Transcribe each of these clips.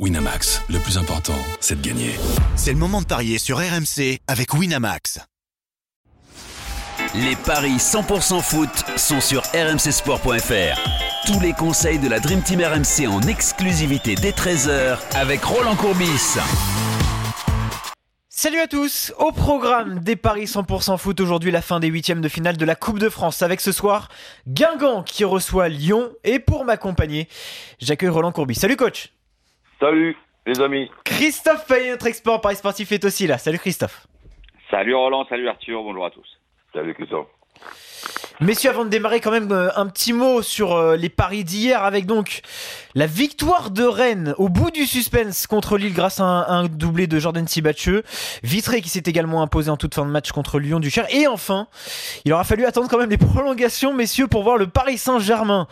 Winamax, le plus important, c'est de gagner. C'est le moment de parier sur RMC avec Winamax. Les paris 100% foot sont sur rmcsport.fr. Tous les conseils de la Dream Team RMC en exclusivité dès 13h avec Roland Courbis. Salut à tous, au programme des paris 100% foot aujourd'hui la fin des huitièmes de finale de la Coupe de France avec ce soir Guingamp qui reçoit Lyon et pour m'accompagner j'accueille Roland Courbis. Salut coach Salut les amis. Christophe Payet, notre expert Paris Sportif est aussi là. Salut Christophe. Salut Roland, salut Arthur, bonjour à tous. Salut Christophe. Messieurs, avant de démarrer, quand même euh, un petit mot sur euh, les paris d'hier avec donc la victoire de Rennes au bout du suspense contre Lille grâce à un, doublé de Jordan Sibacheux. Vitré qui s'est également imposé en toute fin de match contre Lyon du Cher. Et enfin, il aura fallu attendre quand même les prolongations, messieurs, pour voir le Paris Saint-Germain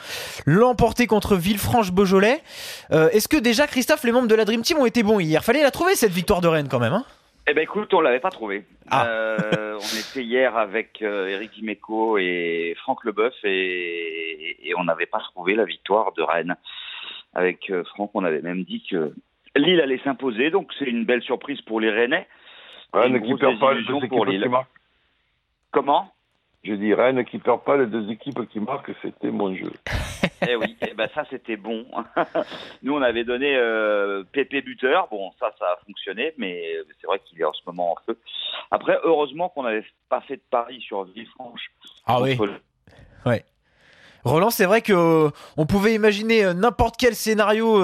l'emporter contre Villefranche-Beaujolais. Euh, est-ce que déjà, Christophe, les membres de la Dream Team ont été bons hier? Fallait la trouver cette victoire de Rennes quand même. Hein? Eh ben écoute, on l'avait pas trouvé. Ah. Euh, on était hier avec euh, Eric Dimeco et Franck Leboeuf et, et on n'avait pas trouvé la victoire de Rennes. Avec euh, Franck, on avait même dit que Lille allait s'imposer, donc c'est une belle surprise pour les Rennais. Rennes qui perd pas qui marquent. Comment? Je dis Rennes qui perd pas les deux équipes qui marquent, c'était mon jeu. eh oui, eh ben ça c'était bon. Nous on avait donné euh, Pépé buteur, bon ça ça a fonctionné, mais c'est vrai qu'il est en ce moment en feu. Après heureusement qu'on n'avait pas fait de pari sur Villefranche. Ah oui. Ouais. Roland, c'est vrai que euh, on pouvait imaginer euh, n'importe quel scénario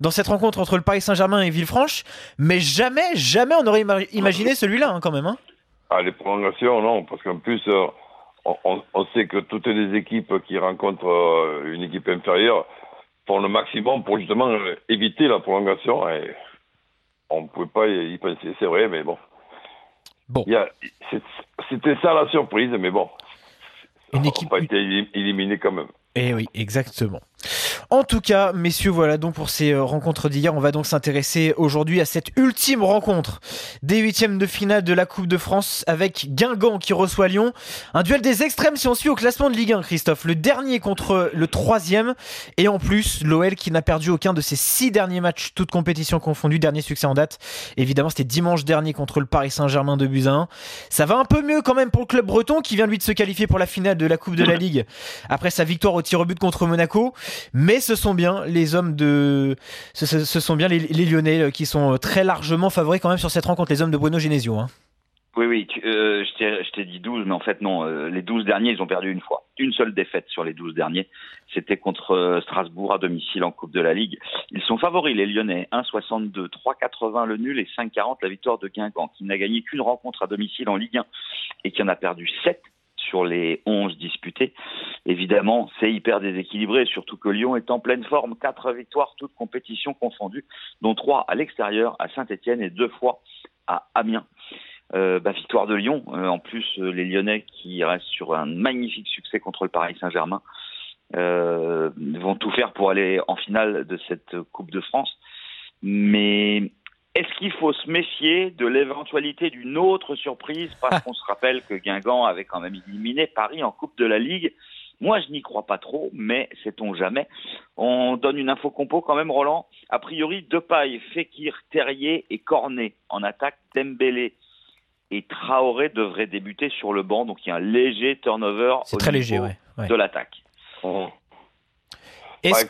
dans cette rencontre entre le Paris Saint-Germain et Villefranche, mais jamais, jamais on aurait imaginé celui-là hein, quand même. Hein. Ah, les prolongations, non, parce qu'en plus, on, sait que toutes les équipes qui rencontrent euh, une équipe inférieure font le maximum pour justement éviter la prolongation. Et on ne pouvait pas y penser, c'est vrai, mais bon. Bon. C'était ça la surprise, mais bon. Une équipe. On n'a pas été éliminé quand même. Eh oui, exactement. En tout cas, messieurs, voilà donc pour ces euh, rencontres d'hier. On va donc s'intéresser aujourd'hui à cette ultime rencontre des huitièmes de finale de la Coupe de France avec Guingamp qui reçoit Lyon. Un duel des extrêmes si on suit au classement de Ligue 1, Christophe. Le dernier contre le troisième. Et en plus, l'OL qui n'a perdu aucun de ses six derniers matchs, toutes compétitions confondues. Dernier succès en date. Évidemment, c'était dimanche dernier contre le Paris Saint-Germain de Buzyn. Ça va un peu mieux quand même pour le club breton qui vient lui de se qualifier pour la finale de la Coupe de la Ligue après sa victoire au tir au but contre Monaco. Mais ce sont bien les hommes de, ce, sont bien les, Lyonnais euh, qui sont euh, très largement favoris quand même sur cette rencontre, les hommes de Bruno Genesio. Hein. Oui, oui, euh, je t'ai dit 12, mais en fait non, les 12 derniers, ils ont perdu une fois. Une seule défaite sur les 12 derniers, c'était contre Strasbourg à domicile en Coupe de la Ligue. Ils sont favoris, les Lyonnais, 1,62, 3,80 le nul et 5,40 la victoire de Guingamp, qui n'a gagné qu'une rencontre à domicile en Ligue 1 et qui en a perdu 7 sur les 11 disputés. Évidemment, c'est hyper déséquilibré, surtout que Lyon est en pleine forme. Quatre victoires, toutes compétitions confondues, dont trois à l'extérieur, à Saint-Etienne et deux fois à Amiens. Euh, bah, victoire de Lyon. Euh, en plus, euh, les Lyonnais qui restent sur un magnifique succès contre le Paris Saint-Germain vont tout faire pour aller en finale de cette Coupe de France. Mais est-ce qu'il faut se méfier de l'éventualité d'une autre surprise Parce qu'on se rappelle que Guingamp avait quand même éliminé Paris en Coupe de la Ligue? Moi, je n'y crois pas trop, mais sait-on jamais. On donne une info compo quand même, Roland. A priori, Depay, Fekir, Terrier et Cornet en attaque. Dembélé et Traoré devraient débuter sur le banc. Donc il y a un léger turnover au très léger, de l'attaque. Oh. Est-ce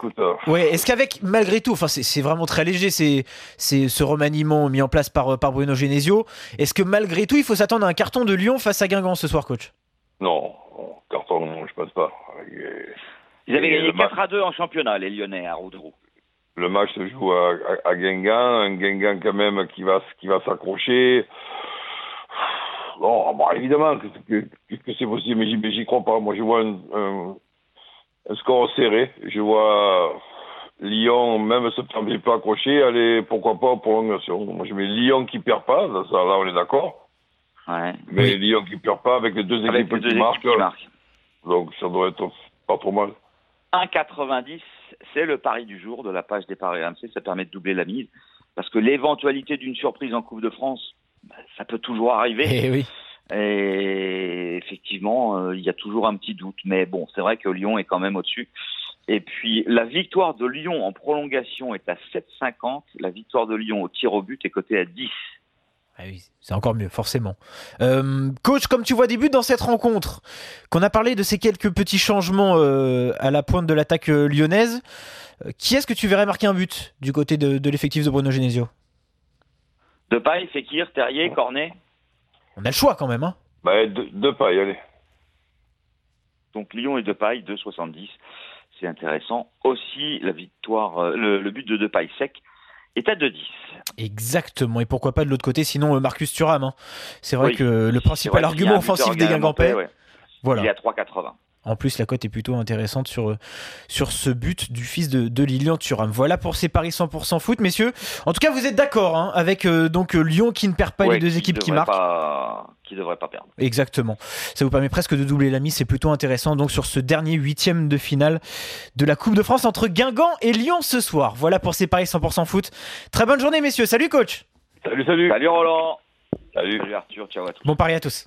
bah, est qu'avec, malgré tout, enfin c'est vraiment très léger, c'est ce remaniement mis en place par, par Bruno Genesio, est-ce que malgré tout, il faut s'attendre à un carton de Lyon face à Guingamp ce soir, coach? Non, carton, non, je pense pas. Ils avaient gagné 4 à 2 en championnat, les Lyonnais, à Roudrou. Le match se joue à, à, Guingamp, un Guingamp quand même qui va, qui va s'accrocher. Bon, bon, évidemment que, que, c'est possible, mais j'y crois pas. Moi, je vois un un score serré. Je vois Lyon, même se permet pas accroché, aller pourquoi pas en prolongation. Moi, je mets Lyon qui perd pas, là, on est d'accord. Ouais. Mais Lyon qui perd pas avec les deux équipes, qui, marquent, Donc ça doit être pas trop mal. 1,90, c'est le pari du jour de la page des paris RMC. Ça permet de doubler la mise. Parce que l'éventualité d'une surprise en Coupe de France, bah, ça peut toujours arriver. Eh oui. Et effectivement, euh, il y a toujours un petit doute. Mais bon, c'est vrai que Lyon est quand même au-dessus. Et puis la victoire de Lyon en prolongation est à 7,50. La victoire de Lyon au tir au but est cotée à 10. Ah oui, c'est encore mieux, forcément. Euh, coach, comme tu vois des buts dans cette rencontre, qu'on a parlé de ces quelques petits changements euh, à la pointe de l'attaque lyonnaise, euh, qui est-ce que tu verrais marquer un but du côté de, de l'effectif de Bruno Genesio? Depay, Fekir, Terrier, Cornet? On a le choix quand même, hein Bah, de, de paille, allez. Donc Lyon et Depay, 2,70. C'est intéressant. Aussi, la victoire, euh, le, le but de Depay sec est à 2,10. Exactement, et pourquoi pas de l'autre côté, sinon euh, Marcus Thuram. hein. C'est vrai Oui. que le principal argument offensif des Guingampais, Guingampais, ouais. voilà. Il est à 3,80. En plus, la cote est plutôt intéressante sur, sur ce but du fils de, de Lilian Thuram. Voilà pour ces paris 100% foot, messieurs. En tout cas, vous êtes d'accord hein, avec euh, donc euh, Lyon qui ne perd pas Ouais, les deux équipes qui marquent. Pas, qui devrait pas perdre. Exactement. Ça vous permet presque de doubler la mise, c'est plutôt intéressant. Donc sur ce dernier huitième de finale de la Coupe de France entre Guingamp et Lyon ce soir. Voilà pour ces paris 100% foot. Très bonne journée, messieurs. Salut, coach. Salut, salut. Salut Roland. Salut. Salut Arthur. Ciao à tous. Bon pari à tous.